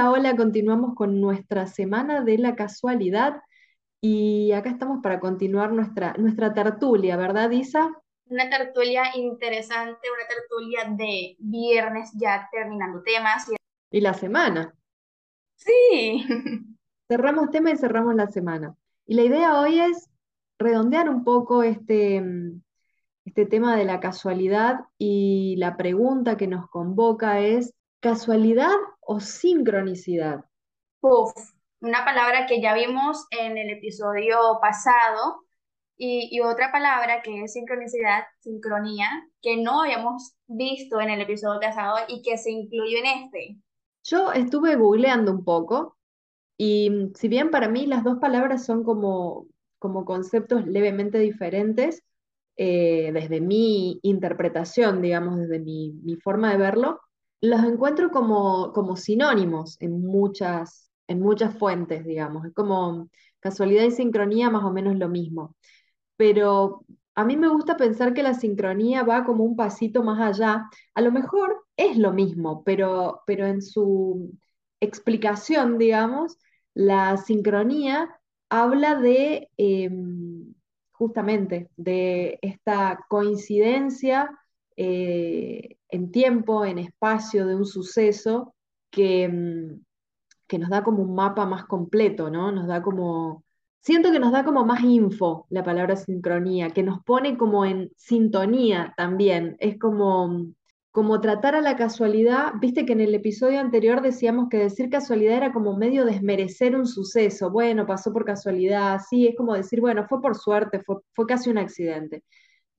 Hola, hola, continuamos con nuestra semana de la casualidad y acá estamos para continuar nuestra, nuestra tertulia, ¿verdad, Isa? Una tertulia interesante, una tertulia de viernes ya terminando temas. Y la semana. Sí. Cerramos tema y cerramos la semana. Y la idea hoy es redondear un poco este, este tema de la casualidad y la pregunta que nos convoca es, ¿casualidad o sincronicidad? Uf, una palabra que ya vimos en el episodio pasado y, otra palabra que es sincronicidad, sincronía, que no habíamos visto en el episodio pasado y que se incluyó en este. Yo estuve googleando un poco y si bien para mí las dos palabras son como, como conceptos levemente diferentes, eh, desde mi interpretación, digamos, desde mi, mi forma de verlo, los encuentro como, como sinónimos en muchas, en muchas fuentes, digamos. Es como casualidad y sincronía más o menos lo mismo. Pero a mí me gusta pensar que la sincronía va como un pasito más allá. A lo mejor es lo mismo, pero, pero en su explicación, digamos, la sincronía habla de em, justamente de esta coincidencia eh, en tiempo, en espacio de un suceso que, mm, que nos da como un mapa más completo, ¿no? Nos da como, siento que nos da como más info la palabra sincronía, que nos pone como en sintonía también. Es como, como tratar a la casualidad, viste que en el episodio anterior decíamos que decir casualidad era como medio desmerecer un suceso, bueno, pasó por casualidad, sí, es como decir, bueno, fue por suerte, fue, fue casi un accidente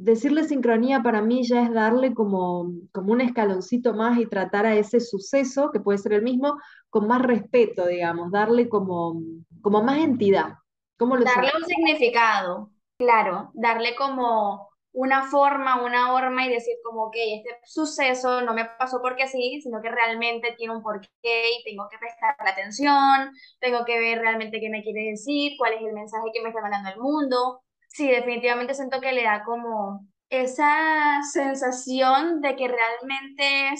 decirle sincronía para mí ya es darle como, como un escaloncito más y tratar a ese suceso, que puede ser el mismo, con más respeto, digamos, darle como, como más entidad. ¿Cómo lo darle un significado, claro, darle como una forma, una horma y decir como, ok, este suceso no me pasó porque sí, sino que realmente tiene un porqué y tengo que prestar atención, tengo que ver realmente qué me quiere decir, cuál es el mensaje que me está mandando el mundo, sí, definitivamente siento que le da como esa sensación de que realmente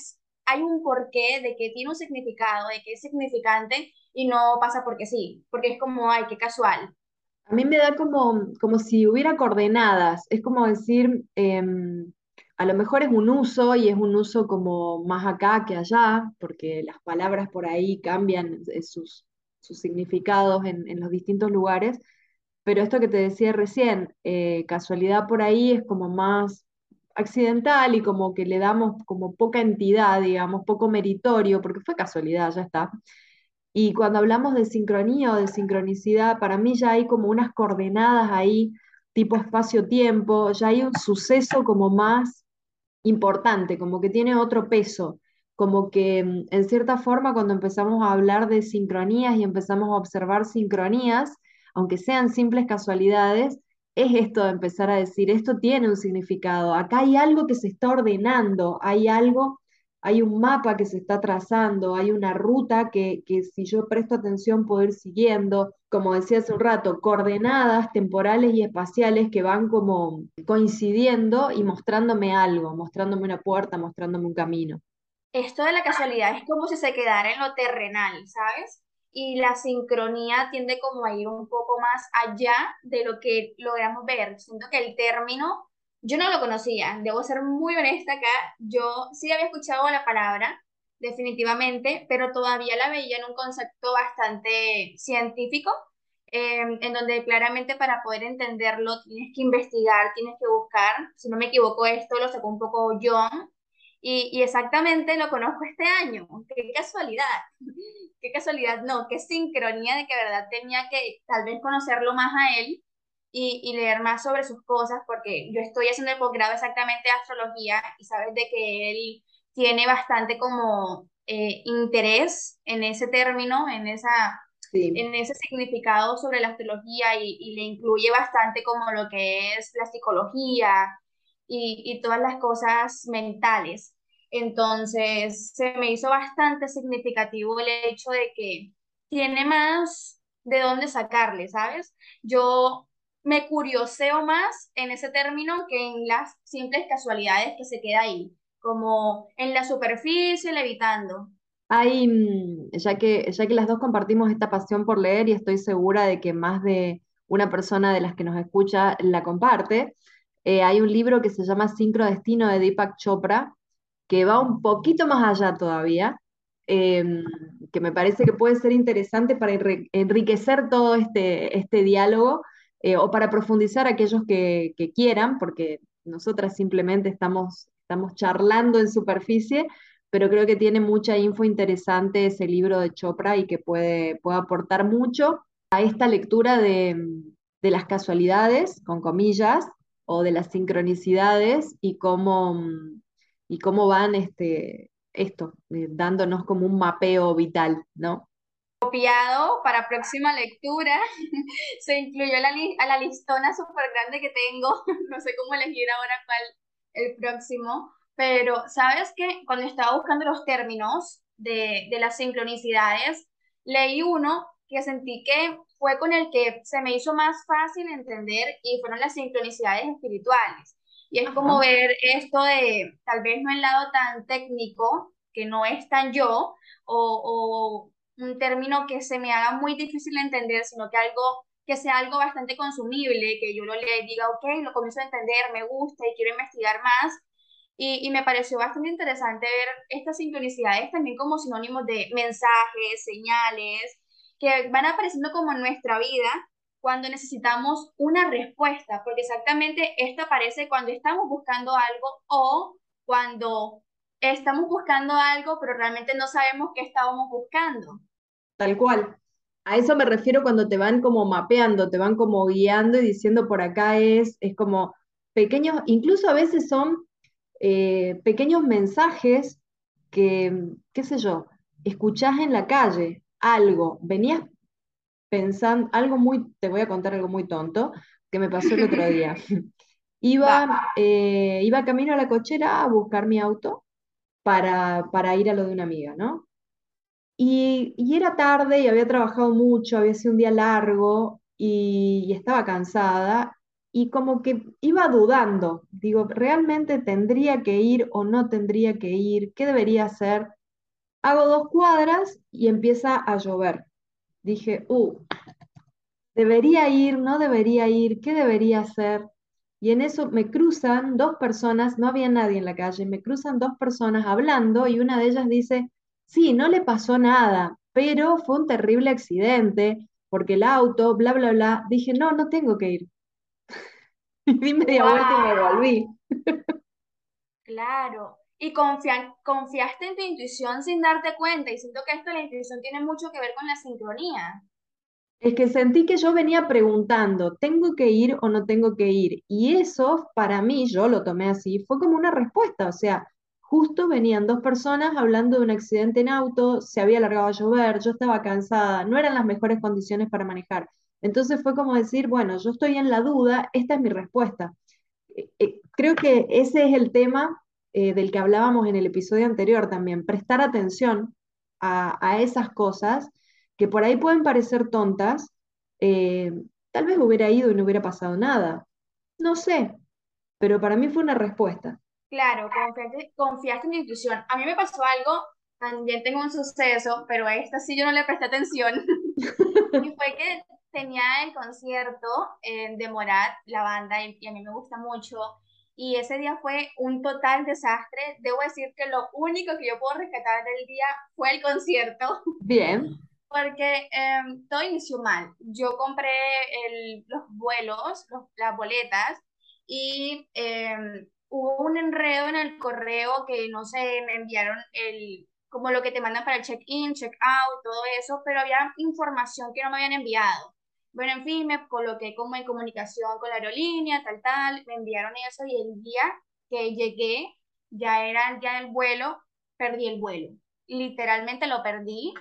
hay un porqué, de que tiene un significado, de que es significante y no pasa porque sí, porque es como, ay, qué casual. A mí me da como, como si hubiera coordenadas, es como decir, em, a lo mejor es un uso y es un uso como más acá que allá, porque las palabras por ahí cambian eh, sus, sus significados en, en los distintos lugares, pero esto que te decía recién, eh, casualidad por ahí es como más accidental y como que le damos como poca entidad, digamos, poco meritorio, porque fue casualidad, ya está. Y cuando hablamos de sincronía o de sincronicidad, para mí ya hay como unas coordenadas ahí, tipo espacio-tiempo, ya hay un suceso como más importante, como que tiene otro peso, como que mm, en cierta forma cuando empezamos a hablar de sincronías y empezamos a observar sincronías, aunque sean simples casualidades, es esto de empezar a decir, esto tiene un significado, acá hay algo que se está ordenando, hay algo, hay un mapa que se está trazando, hay una ruta que, que si yo presto atención puedo ir siguiendo, como decía hace un rato, coordenadas temporales y espaciales que van como coincidiendo y mostrándome algo, mostrándome una puerta, mostrándome un camino. Esto de la casualidad es como si se quedara en lo terrenal, ¿sabes? Y la sincronía tiende como a ir un poco más allá de lo que logramos ver. Siento que el término, yo no lo conocía, debo ser muy honesta acá, yo sí había escuchado la palabra, definitivamente, pero todavía la veía en un concepto bastante científico, em, en donde claramente para poder entenderlo tienes que investigar, tienes que buscar, si no me equivoco esto lo sacó un poco John, y, y exactamente lo conozco este año, qué casualidad qué casualidad, no, qué sincronía de que verdad tenía que tal vez conocerlo más a él y, y leer más sobre sus cosas, porque yo estoy haciendo el posgrado exactamente de astrología y sabes de que él tiene bastante como eh, interés en ese término, en, esa, en ese significado sobre la astrología y, y, le incluye bastante como lo que es la psicología y, todas las cosas mentales. Entonces, se me hizo bastante significativo el hecho de que tiene más de dónde sacarle, ¿sabes? Yo me curioseo más en ese término que en las simples casualidades que se queda ahí, como en la superficie, levitando. Hay, mm, ya que, ya que las dos compartimos esta pasión por leer y estoy segura de que más de una persona de las que nos escucha la comparte, eh, hay un libro que se llama Sincrodestino de Deepak Chopra, que va un poquito más allá todavía, em, que me parece que puede ser interesante para enri- enriquecer todo este, este diálogo eh, o para profundizar aquellos que, que quieran, porque nosotras simplemente estamos, estamos charlando en superficie pero creo que tiene mucha info interesante ese libro de Chopra y que puede, puede aportar mucho a esta lectura de, de las casualidades, con comillas, o de las sincronicidades y cómo, y cómo van este, esto, eh, dándonos como un mapeo vital, ¿no? Copiado para próxima lectura. Se incluyó a la, listona súper grande que tengo. No sé cómo elegir ahora cuál el próximo. Pero, ¿sabes qué? Cuando estaba buscando los términos de, de las sincronicidades, leí uno que sentí que fue con el que se me hizo más fácil entender y fueron las sincronicidades espirituales. Y es como ver esto de, tal vez no el lado tan técnico, que no es tan yo, o, o un término que se me haga muy difícil de entender, sino que algo que sea algo bastante consumible, que yo lo lea y diga, ok, lo comienzo a entender, me gusta y quiero investigar más. Y, y me pareció bastante interesante ver estas sincronicidades también como sinónimos de mensajes, señales, que van apareciendo como en nuestra vida cuando necesitamos una respuesta, porque exactamente esto aparece cuando estamos buscando algo o cuando estamos buscando algo, pero realmente no sabemos qué estábamos buscando. tal cual. A eso me refiero cuando te van como mapeando, te van como guiando y diciendo por acá es, es como pequeños, incluso a veces son eh, pequeños mensajes que, qué sé yo, escuchás en la calle algo, venías pensando, algo muy, te voy a contar algo muy tonto que me pasó el otro día. Iba, eh, iba camino a la cochera a buscar mi auto para, para ir a lo de una amiga, ¿no? Y, y era tarde y había trabajado mucho, había sido un día largo y, y estaba cansada y como que iba dudando, digo, ¿realmente tendría que ir o no tendría que ir? ¿Qué debería hacer? Hago dos cuadras y empieza a llover. Dije, uh, ¿debería ir? ¿No debería ir? ¿Qué debería hacer? Y en eso me cruzan dos personas, no había nadie en la calle, me cruzan dos personas hablando y una de ellas dice, sí, no le pasó nada, pero fue un terrible accidente porque el auto, bla, bla, bla. Dije, no, no tengo que ir. Y di media vuelta y me volví. claro. Y confia- confiaste en tu intuición sin darte cuenta, y siento que esto la intuición tiene mucho que ver con la sincronía. Es que sentí que yo venía preguntando, ¿tengo que ir o no tengo que ir? Y eso, para mí, yo lo tomé así, fue como una respuesta. O sea, justo venían dos personas hablando de un accidente en auto, se había alargado a llover, yo estaba cansada, no eran las mejores condiciones para manejar. Entonces fue como decir, bueno, yo estoy en la duda, esta es mi respuesta. Eh, eh, creo que ese es el tema eh, del que hablábamos en el episodio anterior también, prestar atención a, esas cosas que por ahí pueden parecer tontas, eh, tal vez hubiera ido y no hubiera pasado nada. No sé, pero para mí fue una respuesta. Claro, confiaste, confiaste en tu intuición. A mí me pasó algo, también tengo un suceso, pero a esta sí yo no le presté atención. Y fue que tenía el concierto eh, de Morat, la banda, y a mí me gusta mucho. Y ese día fue un total desastre. Debo decir que lo único que yo puedo rescatar del día fue el concierto, Bien, porque em, todo inició mal. Yo compré el- los vuelos, los- las boletas, y em, hubo un enredo en el correo que no sé, me enviaron el, como lo que te mandan para el check-in, check-out, todo eso, pero había información que no me habían enviado. Bueno, en fin, me coloqué como en comunicación con la aerolínea, tal, tal, me enviaron eso y el día que llegué, ya era el día del vuelo, perdí el vuelo. Literalmente lo perdí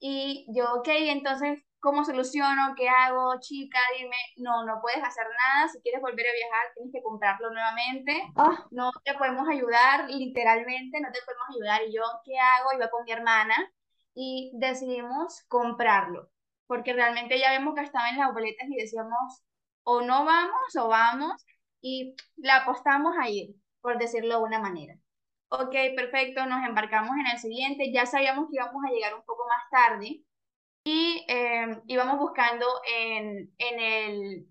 y yo, ok, entonces, ¿cómo soluciono? ¿Qué hago? Chica, dime, no, no puedes hacer nada. Si quieres volver a viajar, tienes que comprarlo nuevamente. ah, No te podemos ayudar, literalmente, no te podemos ayudar. Y yo, ¿qué hago? Iba con mi hermana y decidimos comprarlo, porque realmente ya habíamos gastado en las boletas y decíamos, o no vamos o vamos, y la apostamos a ir, por decirlo de una manera. ok, perfecto, nos embarcamos en el siguiente, ya sabíamos que íbamos a llegar un poco más tarde y eh, íbamos buscando en, en, el,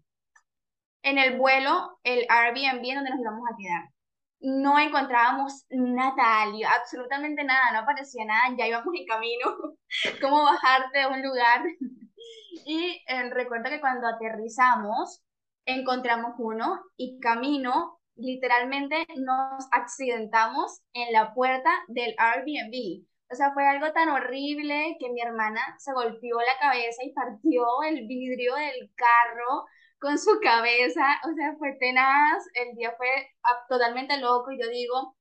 en el vuelo el Airbnb donde nos íbamos a quedar. No encontrábamos nada, absolutamente nada, no aparecía nada, ya íbamos en camino, cómo bajarte de un lugar. Y eh, recuerdo que cuando aterrizamos, encontramos uno y camino, literalmente nos accidentamos en la puerta del Airbnb. O sea, fue algo tan horrible que mi hermana se golpeó la cabeza y partió el vidrio del carro con su cabeza. O sea, fue tenaz. El día fue totalmente loco y yo digo,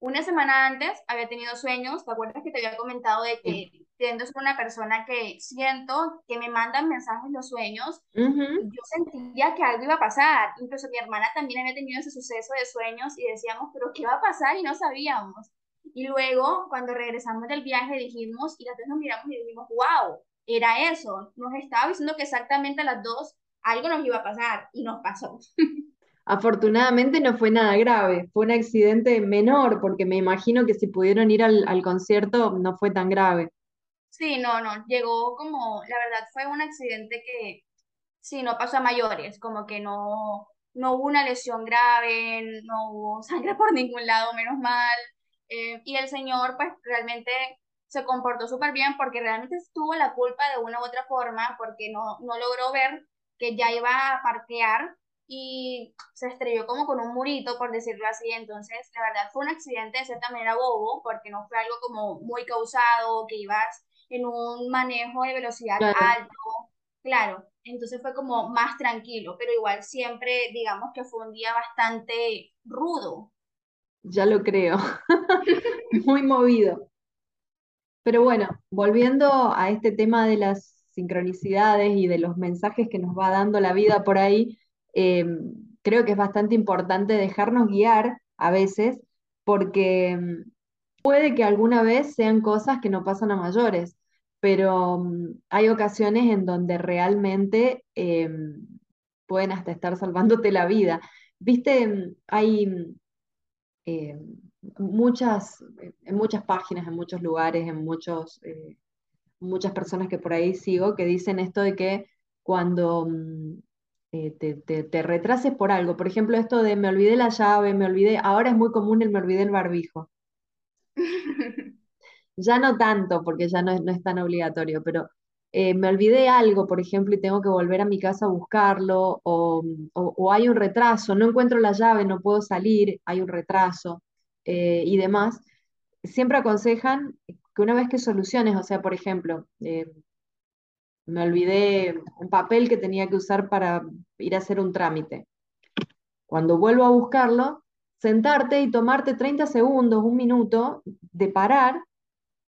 una semana antes había tenido sueños. ¿Te acuerdas que te había comentado de que tiendo ser una persona que siento que me mandan mensajes en los sueños? y yo sentía que algo iba a pasar. Incluso mi hermana también había tenido ese suceso de sueños y decíamos, pero ¿qué va a pasar? Y no sabíamos. Y luego, cuando regresamos del viaje, dijimos, y las dos nos miramos y dijimos, wow, era eso. Nos estaba diciendo que exactamente a las dos algo nos iba a pasar y nos pasó. Afortunadamente no fue nada grave, fue un accidente menor, porque me imagino que si pudieron ir al, al concierto no fue tan grave. Sí, no, no, llegó como, la verdad fue un accidente que sí, no pasó a mayores, como que no, no hubo una lesión grave, no hubo sangre por ningún lado, menos mal. Eh, y el señor pues realmente se comportó súper bien porque realmente tuvo la culpa de una u otra forma porque no, no logró ver que ya iba a parquear y se estrelló como con un murito, por decirlo así. Entonces, la verdad fue un accidente de cierta manera bobo porque no fue algo como muy causado, que ibas en un manejo de velocidad alto. Claro, entonces fue como más tranquilo, pero igual siempre digamos que fue un día bastante rudo ya lo creo. Muy movido. Pero bueno, volviendo a este tema de las sincronicidades y de los mensajes que nos va dando la vida por ahí, em, creo que es bastante importante dejarnos guiar a veces, porque em, puede que alguna vez sean cosas que no pasan a mayores, pero em, hay ocasiones en donde realmente pueden hasta estar salvándote la vida. Viste, hay eh, muchas, en muchas páginas, en muchos lugares, en muchos, eh, muchas personas que por ahí sigo que dicen esto de que cuando mm, eh, te, te, retrases por algo, por ejemplo, esto de me olvidé la llave, me olvidé, ahora es muy común el me olvidé el barbijo. Ya no tanto, porque ya no es, no es tan obligatorio, pero me olvidé algo, por ejemplo, y tengo que volver a mi casa a buscarlo, o, o, hay un retraso, no encuentro la llave, no puedo salir, hay un retraso eh, y demás, siempre aconsejan que una vez que soluciones, o sea, por ejemplo, eh, me olvidé un papel que tenía que usar para ir a hacer un trámite. Cuando vuelvo a buscarlo, sentarte y tomarte 30 segundos, un minuto de parar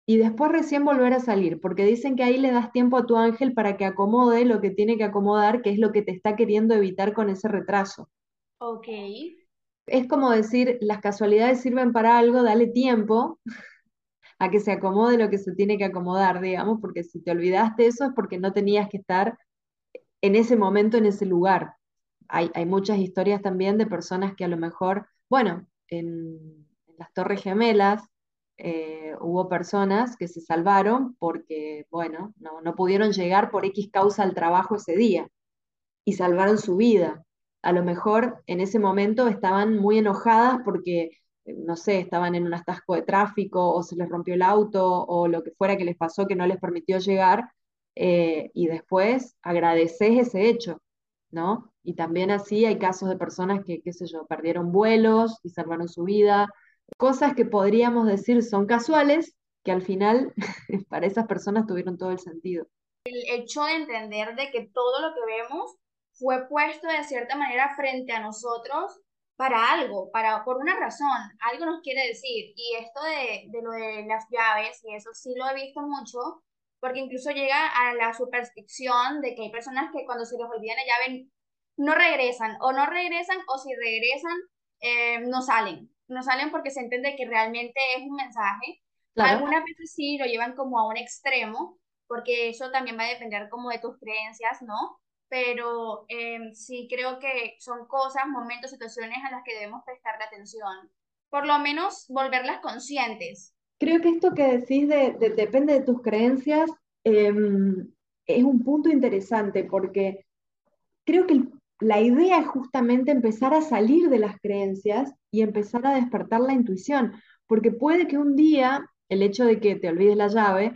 y después recién volver a salir, porque dicen que ahí le das tiempo a tu ángel para que acomode lo que tiene que acomodar, que es lo que te está queriendo evitar con ese retraso. Ok. Es como decir, las casualidades sirven para algo, dale tiempo a que se acomode lo que se tiene que acomodar, digamos, porque si te olvidaste eso es porque no tenías que estar en ese momento, en ese lugar. Hay, hay muchas historias también de personas que a lo mejor, bueno, en, las Torres Gemelas, eh, hubo personas que se salvaron porque, bueno, no, pudieron llegar por X causa al trabajo ese día y salvaron su vida. A lo mejor en ese momento estaban muy enojadas porque, eh, no sé, estaban en un atasco de tráfico o se les rompió el auto o lo que fuera que les pasó que no les permitió llegar eh, y después agradeces ese hecho, ¿no? Y también así hay casos de personas que, qué sé yo, perdieron vuelos y salvaron su vida cosas que podríamos decir son casuales, que al final para esas personas tuvieron todo el sentido. El hecho de entender de que todo lo que vemos fue puesto de cierta manera frente a nosotros para algo, para, por una razón, algo nos quiere decir. Y esto de, de lo de las llaves, y eso sí lo he visto mucho, porque incluso llega a la superstición de que hay personas que cuando se les olvida la llave no regresan, o no regresan, o si regresan, eh, no salen no salen porque se entiende que realmente es un mensaje. Algunas veces sí lo llevan como a un extremo, porque eso también va a depender como de tus creencias, ¿no? Pero em, sí creo que son cosas, momentos, situaciones a las que debemos prestarle atención. por lo menos volverlas conscientes. Creo que esto que decís de, depende de tus creencias em, es un punto interesante porque creo que la idea es justamente empezar a salir de las creencias y empezar a despertar la intuición, porque puede que un día el hecho de que te olvides la llave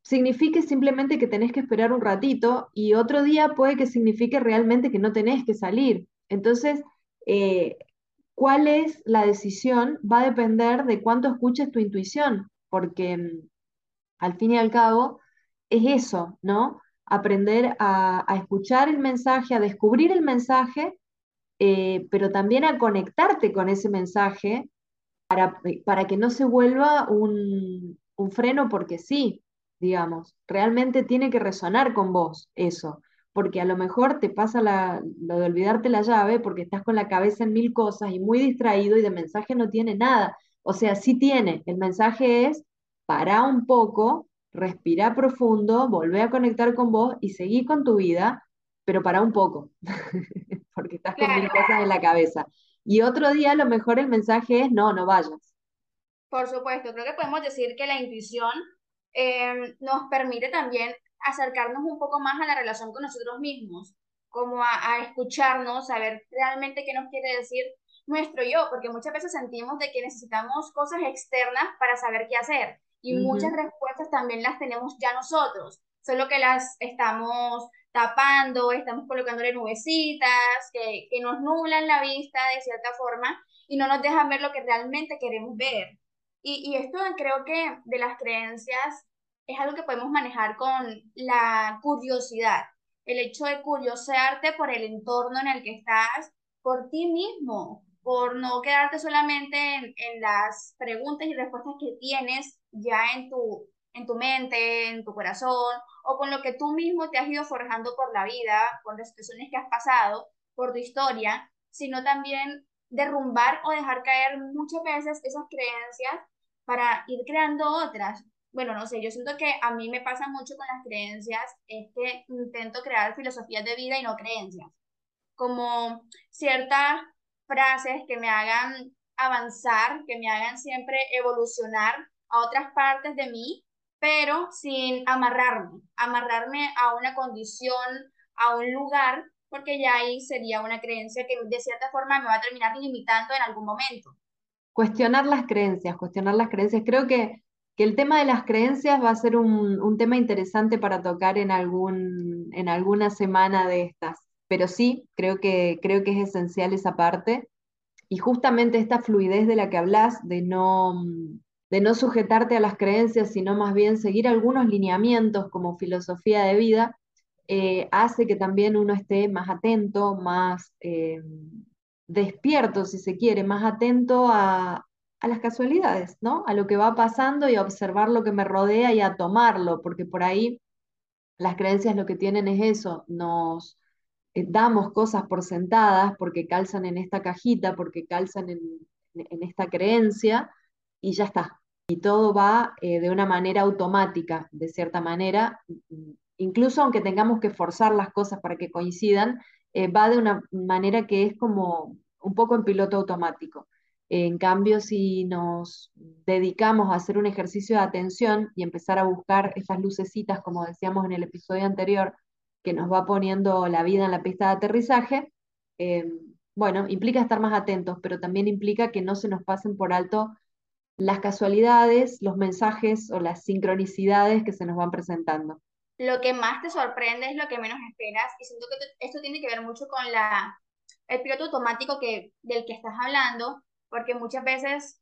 signifique simplemente que tenés que esperar un ratito y otro día puede que signifique realmente que no tenés que salir. Entonces, eh, ¿cuál es la decisión? Va a depender de cuánto escuches tu intuición, porque mm, al fin y al cabo es eso, ¿no? Aprender a, escuchar el mensaje, a descubrir el mensaje, eh, pero también a conectarte con ese mensaje para, para que no se vuelva un, un freno porque sí, digamos. Realmente tiene que resonar con vos eso, porque a lo mejor te pasa lo de olvidarte la llave porque estás con la cabeza en mil cosas y muy distraído y de mensaje no tiene nada. O sea, sí tiene. El mensaje es, para un poco, respira profundo, volvé a conectar con vos y seguí con tu vida, pero para un poco, porque estás con mil cosas en la cabeza. Y otro día a lo mejor el mensaje es, no, no vayas. Por supuesto, creo que podemos decir que la intuición Em, nos permite también acercarnos un poco más a la relación con nosotros mismos, como a, escucharnos, a ver realmente qué nos quiere decir nuestro yo, porque muchas veces sentimos de que necesitamos cosas externas para saber qué hacer y muchas respuestas también las tenemos ya nosotros, solo que las estamos tapando, estamos colocándole nubecitas que, que nos nublan la vista de cierta forma y no nos dejan ver lo que realmente queremos ver. Y, y esto creo que de las creencias es algo que podemos manejar con la curiosidad, el hecho de curiosearte por el entorno en el que estás, por ti mismo, por no quedarte solamente en, en, las preguntas y respuestas que tienes ya en tu, en tu mente, en tu corazón, o con lo que tú mismo te has ido forjando por la vida, con las situaciones que has pasado, por tu historia, sino también derrumbar o dejar caer muchas veces esas creencias para ir creando otras. Bueno, no sé, yo siento que a mí me pasa mucho con las creencias, es que intento crear filosofías de vida y no creencias, como ciertas frases que me hagan avanzar, que me hagan siempre evolucionar a otras partes de mí, pero sin amarrarme, amarrarme a una condición, a un lugar, porque ya ahí sería una creencia que de cierta forma me va a terminar limitando en algún momento cuestionar las creencias, cuestionar las creencias. Creo que, que el tema de las creencias va a ser un, un, tema interesante para tocar en, algún, en alguna semana de estas. Pero sí, creo que, creo que es esencial esa parte. Y justamente esta fluidez de la que hablas, de no, de no sujetarte a las creencias, sino más bien seguir algunos lineamientos como filosofía de vida, eh, hace que también uno esté más atento, más... Eh, despierto, si se quiere, más atento a, las casualidades, ¿no? A lo que va pasando y a observar lo que me rodea y a tomarlo, porque por ahí las creencias lo que tienen es eso, nos eh, damos cosas por sentadas porque calzan en esta cajita, porque calzan en, esta creencia y ya está. Y todo va eh, de una manera automática, de cierta manera, incluso aunque tengamos que forzar las cosas para que coincidan, eh, va de una manera que es como un poco en piloto automático. En cambio, si nos dedicamos a hacer un ejercicio de atención y empezar a buscar esas lucecitas, como decíamos en el episodio anterior, que nos va poniendo la vida en la pista de aterrizaje, eh, bueno, implica estar más atentos, pero también implica que no se nos pasen por alto las casualidades, los mensajes o las sincronicidades que se nos van presentando. Lo que más te sorprende es lo que menos esperas y siento que esto tiene que ver mucho con la, el piloto automático del que estás hablando, porque muchas veces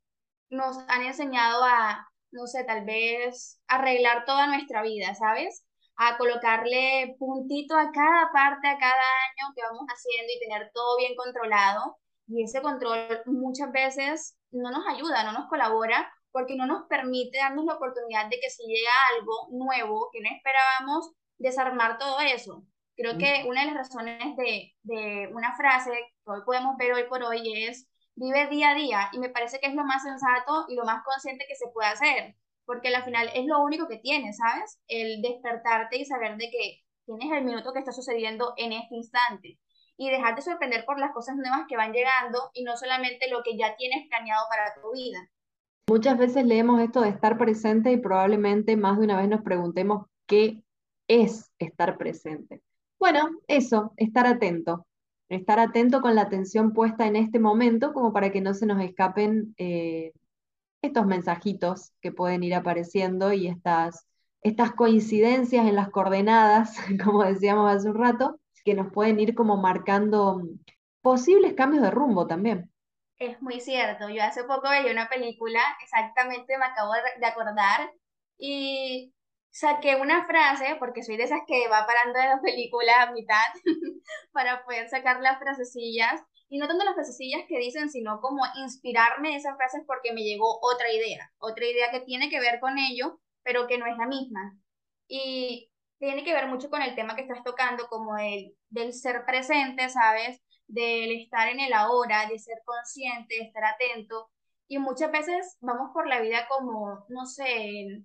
nos han enseñado a, no sé, tal vez arreglar toda nuestra vida, ¿sabes? A colocarle puntito a cada parte, a cada año que vamos haciendo y tener todo bien controlado. Y ese control muchas veces no nos ayuda, no nos colabora porque no nos permite darnos la oportunidad de que si llega algo nuevo que no esperábamos, desarmar todo eso. Creo que una de las razones de, de una frase que hoy podemos ver hoy por hoy es vive día a día y me parece que es lo más sensato y lo más consciente que se puede hacer, porque al final es lo único que tienes, ¿sabes? El despertarte y saber de que tienes el minuto que está sucediendo en este instante. y dejarte sorprender por las cosas nuevas que van llegando y no solamente lo que ya tienes planeado para tu vida. Muchas veces leemos esto de estar presente y probablemente más de una vez nos preguntemos qué es estar presente. Bueno, eso, estar atento, estar atento con la atención puesta en este momento como para que no se nos escapen eh, estos mensajitos que pueden ir apareciendo y estas, estas coincidencias en las coordenadas, como decíamos hace un rato, que nos pueden ir como marcando posibles cambios de rumbo también. Es muy cierto. Yo hace poco veía una película, exactamente me acabo de acordar, y saqué una frase, porque soy de esas que va parando de la película a mitad, para poder sacar las frasecillas, y no tanto las frasecillas que dicen, sino como inspirarme esas frases porque me llegó otra idea, otra idea que tiene que ver con ello, pero que no es la misma. Y tiene que ver mucho con el tema que estás tocando, como el del ser presente, ¿sabes? Del estar en el ahora, de ser consciente, de estar atento. Y muchas veces vamos por la vida como, no sé,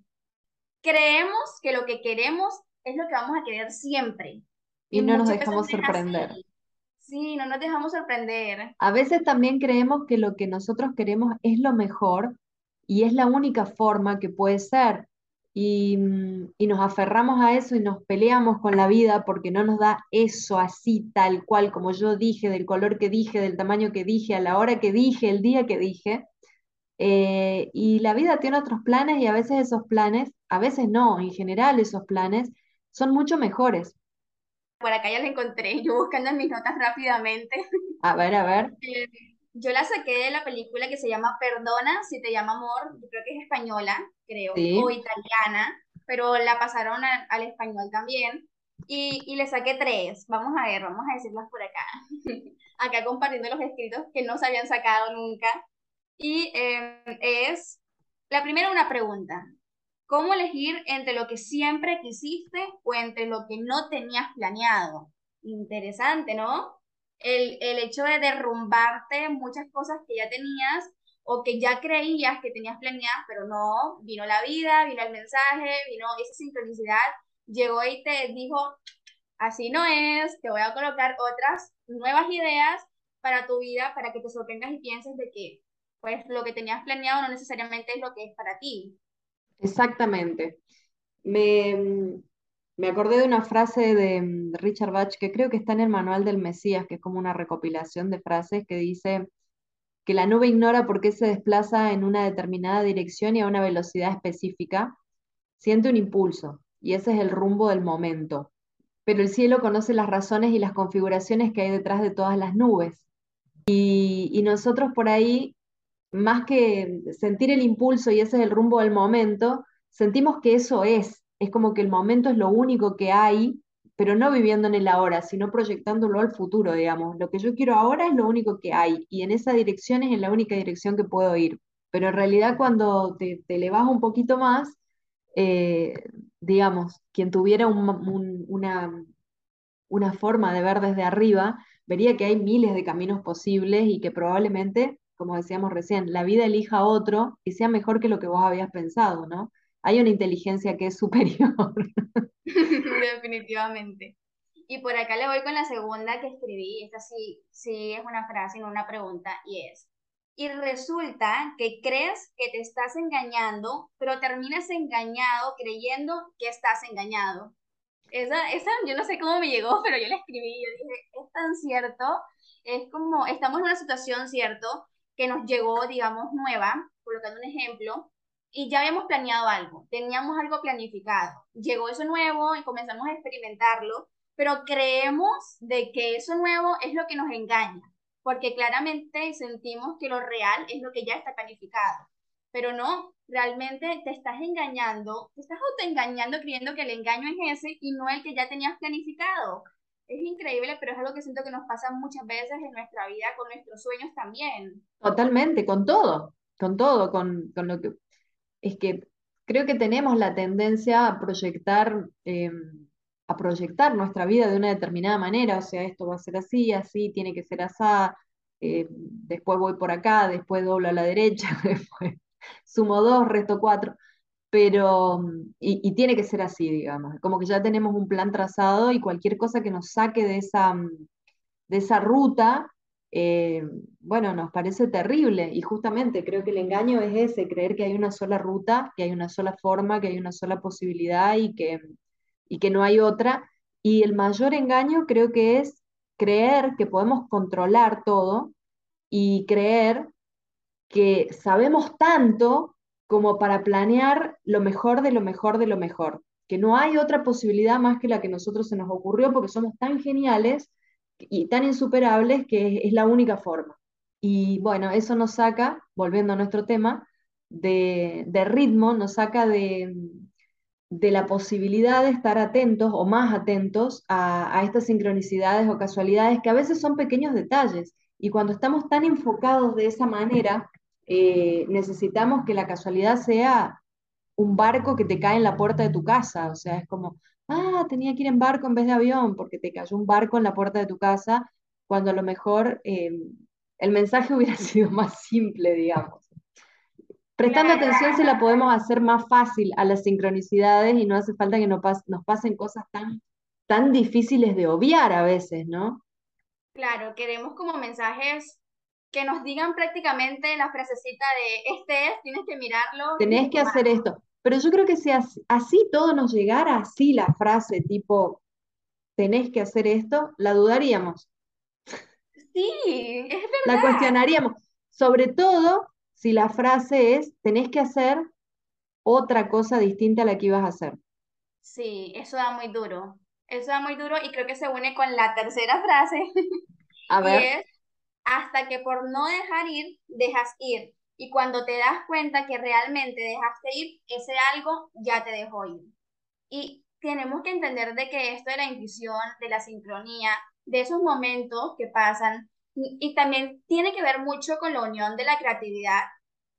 creemos que lo que queremos es lo que vamos a querer siempre. Y, no nos dejamos sorprender. Sí, no nos dejamos sorprender. A veces también creemos que lo que nosotros queremos es lo mejor y es la única forma que puede ser. Y, mm, y, nos aferramos a eso y nos peleamos con la vida porque no nos da eso así, tal cual, como yo dije, del color que dije, del tamaño que dije, a la hora que dije, el día que dije. Eh, y la vida tiene otros planes y a veces esos planes, a veces no, en general esos planes son mucho mejores. Por acá ya la encontré, yo buscando en mis notas rápidamente. A ver, a ver. Eh, yo la saqué de la película que se llama Perdona si te llama amor, yo creo que es española, creo, o italiana, pero la pasaron al español también. Y, y, le saqué tres. Vamos a ver, vamos a decirlas por acá. acá compartiendo los escritos que no se habían sacado nunca. Y em, es, la primera una pregunta. ¿Cómo elegir entre lo que siempre quisiste o entre lo que no tenías planeado? Interesante, ¿no? El, el hecho de derrumbarte muchas cosas que ya tenías o que ya creías que tenías planeadas, pero no, vino la vida, vino el mensaje, vino esa sincronicidad, llegó y te dijo, así no es, te voy a colocar otras nuevas ideas para tu vida, para que te sorprendas y pienses de que pues lo que tenías planeado no necesariamente es lo que es para ti. Exactamente. Me, me acordé de una frase de, Richard Bach que creo que está en el Manual del Mesías, que es como una recopilación de frases que dice que la nube ignora por qué se desplaza en una determinada dirección y a una velocidad específica, siente un impulso, y ese es el rumbo del momento. Pero el cielo conoce las razones y las configuraciones que hay detrás de todas las nubes. Y, y nosotros por ahí más que sentir el impulso y ese es el rumbo del momento, sentimos que eso es, es como que el momento es lo único que hay, pero no viviendo en el ahora, sino proyectándolo al futuro, digamos. Lo que yo quiero ahora es lo único que hay y en esa dirección es en la única dirección que puedo ir. Pero en realidad cuando te, te elevas un poquito más, eh, digamos, quien tuviera una, una forma de ver desde arriba, vería que hay miles de caminos posibles y que probablemente como decíamos recién, la vida elija otro y sea mejor que lo que vos habías pensado, ¿no? Hay una inteligencia que es superior. Definitivamente. Y por acá le voy con la segunda que escribí, esta sí, sí es una frase, no una pregunta, y es, y resulta que crees que te estás engañando, pero terminas engañado creyendo que estás engañado. Esa, esa yo no sé cómo me llegó, pero yo la escribí yo dije, es tan cierto, es como, estamos en una situación, ¿cierto? Que nos llegó, digamos, nueva, colocando un ejemplo, y ya habíamos planeado algo, teníamos algo planificado. Llegó eso nuevo y comenzamos a experimentarlo, pero creemos de que eso nuevo es lo que nos engaña, porque claramente sentimos que lo real es lo que ya está planificado. Pero no, realmente te estás engañando, te estás autoengañando creyendo que el engaño es ese y no el que ya tenías planificado es increíble, pero es algo que siento que nos pasa muchas veces en nuestra vida con nuestros sueños también. Totalmente, con todo, con todo, con, con lo que... Es que creo que tenemos la tendencia a proyectar, em, a proyectar nuestra vida de una determinada manera, o sea, esto va a ser así, así, tiene que ser así, eh, después voy por acá, después doblo a la derecha, después sumo dos, resto cuatro pero, y, tiene que ser así, digamos, como que ya tenemos un plan trazado y cualquier cosa que nos saque de esa, de esa ruta, eh, bueno, nos parece terrible. Y justamente creo que el engaño es ese, creer que hay una sola ruta, que hay una sola forma, que hay una sola posibilidad y que, y que no hay otra. Y el mayor engaño creo que es creer que podemos controlar todo y creer que sabemos tanto como para planear lo mejor de lo mejor de lo mejor, que no hay otra posibilidad más que la que nosotros se nos ocurrió porque somos tan geniales y tan insuperables que es, la única forma. Y bueno, eso nos saca, volviendo a nuestro tema, de, ritmo, nos saca de, de, la posibilidad de estar atentos o más atentos a estas sincronicidades o casualidades que a veces son pequeños detalles. Y cuando estamos tan enfocados de esa manera, eh, necesitamos que la casualidad sea un barco que te cae en la puerta de tu casa. O sea, es como, ah, tenía que ir en barco en vez de avión porque te cayó un barco en la puerta de tu casa, cuando a lo mejor eh, el mensaje hubiera sido más simple, digamos. Prestando atención si la podemos hacer más fácil a las sincronicidades y no hace falta que nos, nos pasen cosas tan, tan difíciles de obviar a veces, ¿no? Claro, queremos como mensajes que nos digan prácticamente la frasecita de este es, tienes que mirarlo. Tenés que hacer esto. Pero yo creo que si así, todo nos llegara así la frase tipo, tenés que hacer esto, la dudaríamos. Sí, es verdad. La cuestionaríamos. Sobre todo si la frase es, tenés que hacer otra cosa distinta a la que ibas a hacer. Sí, eso da muy duro. Eso da muy duro y creo que se une con la tercera frase. A ver hasta que por no dejar ir, dejas ir. Y cuando te das cuenta que realmente dejaste ir, ese algo ya te dejó ir. Y tenemos que entender de que esto de la intuición, de la sincronía, de esos momentos que pasan, y también tiene que ver mucho con la unión de la creatividad.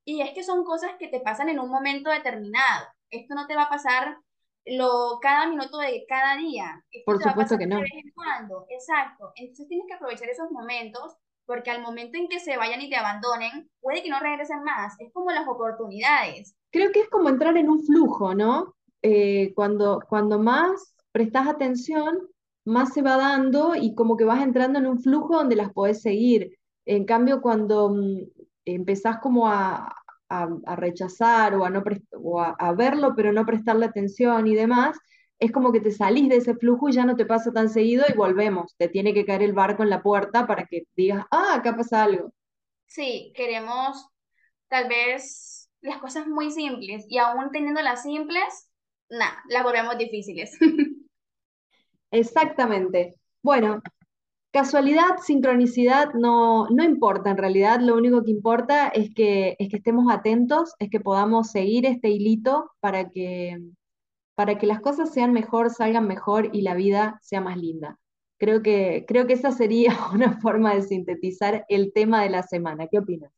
Y es que son cosas que te pasan en un momento determinado. Esto no te va a pasar lo, cada minuto de cada día. Por supuesto que no. De vez en cuando. Exacto. Entonces tienes que aprovechar esos momentos porque al momento en que se vayan y te abandonen, puede que no regresen más. Es como las oportunidades. Creo que es como entrar en un flujo, ¿no? Eh, cuando, cuando más prestas atención, más se va dando y como que vas entrando en un flujo donde las podés seguir. En cambio, cuando mm, empezás como a, rechazar o, a, no o a verlo pero no prestarle atención y demás, es como que te salís de ese flujo y ya no te pasa tan seguido y volvemos. Te tiene que caer el barco en la puerta para que digas, ah, acá pasa algo. Sí, queremos tal vez las cosas muy simples y aún teniendo las simples, nada, las volvemos difíciles. Exactamente. Bueno, casualidad, sincronicidad no, no importa en realidad, lo único que importa es que, es que estemos atentos, es que podamos seguir este hilito para que para que las cosas sean mejor, salgan mejor y la vida sea más linda. Creo que, creo que esa sería una forma de sintetizar el tema de la semana. ¿Qué opinas?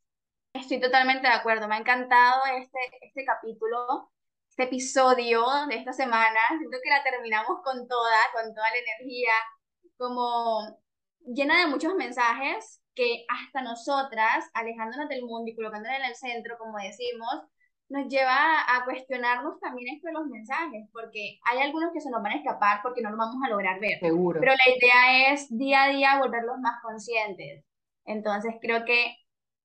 Estoy totalmente de acuerdo. Me ha encantado este, este capítulo, este episodio de esta semana. Siento que la terminamos con toda, con toda la energía, como llena de muchos mensajes que hasta nosotras, alejándonos del mundo y colocándola en el centro, como decimos, nos lleva a cuestionarnos también esto de los mensajes, porque hay algunos que se nos van a escapar porque no los vamos a lograr ver. Seguro. Pero la idea es día a día volverlos más conscientes. Entonces creo que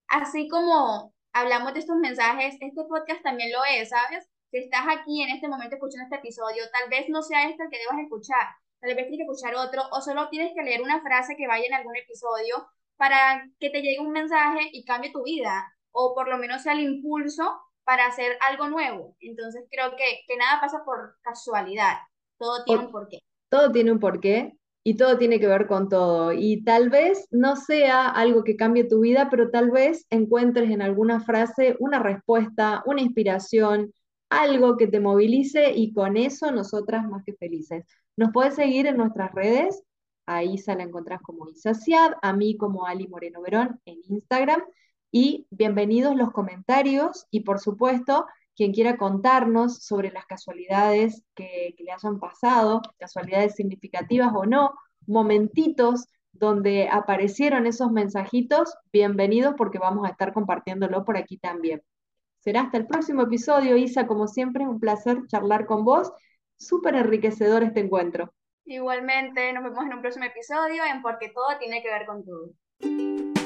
así como hablamos de estos mensajes, este podcast también lo es, ¿sabes? Si estás aquí en este momento escuchando este episodio, tal vez no sea este el que debas escuchar, tal vez tienes que escuchar otro, o solo tienes que leer una frase que vaya en algún episodio para que te llegue un mensaje y cambie tu vida, o por lo menos sea el impulso para hacer algo nuevo. Entonces creo que, que nada pasa por casualidad, todo tiene un porqué. Todo tiene un porqué y todo tiene que ver con todo. Y tal vez no sea algo que cambie tu vida, pero tal vez encuentres en alguna frase una respuesta, una inspiración, algo que te movilice y con eso nosotras más que felices. Nos puedes seguir en nuestras redes, a Isa la encontrás como Isaciad, a mí como Ali Moreno Verón en Instagram y bienvenidos los comentarios y por supuesto, quien quiera contarnos sobre las casualidades que, le hayan pasado, casualidades significativas o no, momentitos donde aparecieron esos mensajitos, bienvenidos porque vamos a estar compartiéndolo por aquí también. Será hasta el próximo episodio, Isa, como siempre, un placer charlar con vos. Súper enriquecedor este encuentro. Igualmente, nos vemos en un próximo episodio en Porque todo tiene que ver con todo.